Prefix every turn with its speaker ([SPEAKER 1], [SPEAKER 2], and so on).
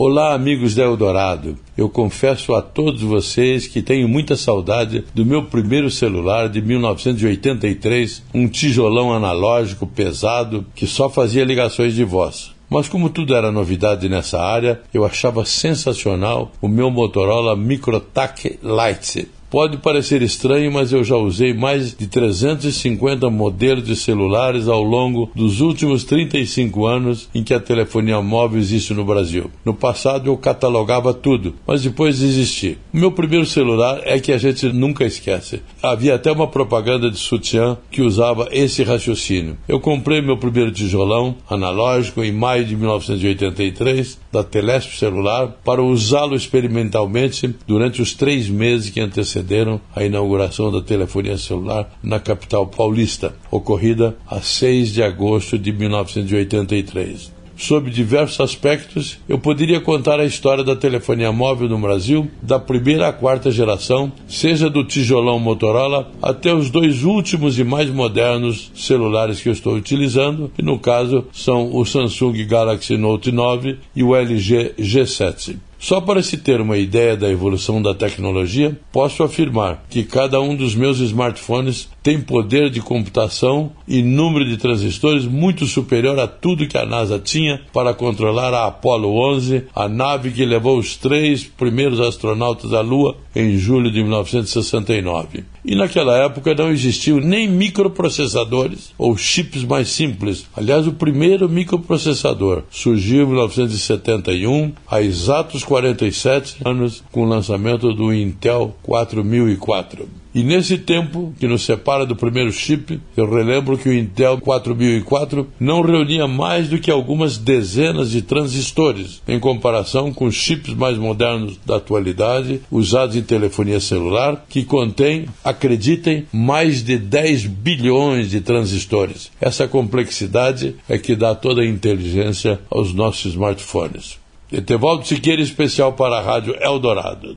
[SPEAKER 1] Olá, amigos da Eldorado. Eu confesso a todos vocês que tenho muita saudade do meu primeiro celular de 1983, um tijolão analógico pesado que só fazia ligações de voz. Mas como tudo era novidade nessa área, eu achava sensacional o meu Motorola Microtac Lite. Pode parecer estranho, mas eu já usei mais de 350 modelos de celulares ao longo dos últimos 35 anos em que a telefonia móvel existe no Brasil. No passado eu catalogava tudo, mas depois desisti. O meu primeiro celular é que a gente nunca esquece. Havia até uma propaganda de sutiã que usava esse raciocínio. Eu comprei meu primeiro tijolão analógico em maio de 1983 da Telesp Celular para usá-lo experimentalmente durante os três meses que antecederam antecederam a inauguração da telefonia celular na capital paulista, ocorrida a 6 de agosto de 1983 sob diversos aspectos, eu poderia contar a história da telefonia móvel no Brasil, da primeira à quarta geração, seja do tijolão Motorola até os dois últimos e mais modernos celulares que eu estou utilizando, que no caso são o Samsung Galaxy Note 9 e o LG G7. Só para se ter uma ideia da evolução da tecnologia, posso afirmar que cada um dos meus smartphones tem poder de computação e número de transistores muito superior a tudo que a NASA tinha para controlar a Apollo 11, a nave que levou os três primeiros astronautas à Lua em julho de 1969. E naquela época não existiam nem microprocessadores ou chips mais simples. Aliás, o primeiro microprocessador surgiu em 1971, há exatos 47 anos, com o lançamento do Intel 4004. E nesse tempo que nos separa do primeiro chip, eu relembro que o Intel 4004 não reunia mais do que algumas dezenas de transistores, em comparação com os chips mais modernos da atualidade, usados em telefonia celular, que contém, acreditem, mais de 10 bilhões de transistores. Essa complexidade é que dá toda a inteligência aos nossos smartphones. Etevaldo Siqueira, especial para a Rádio Eldorado.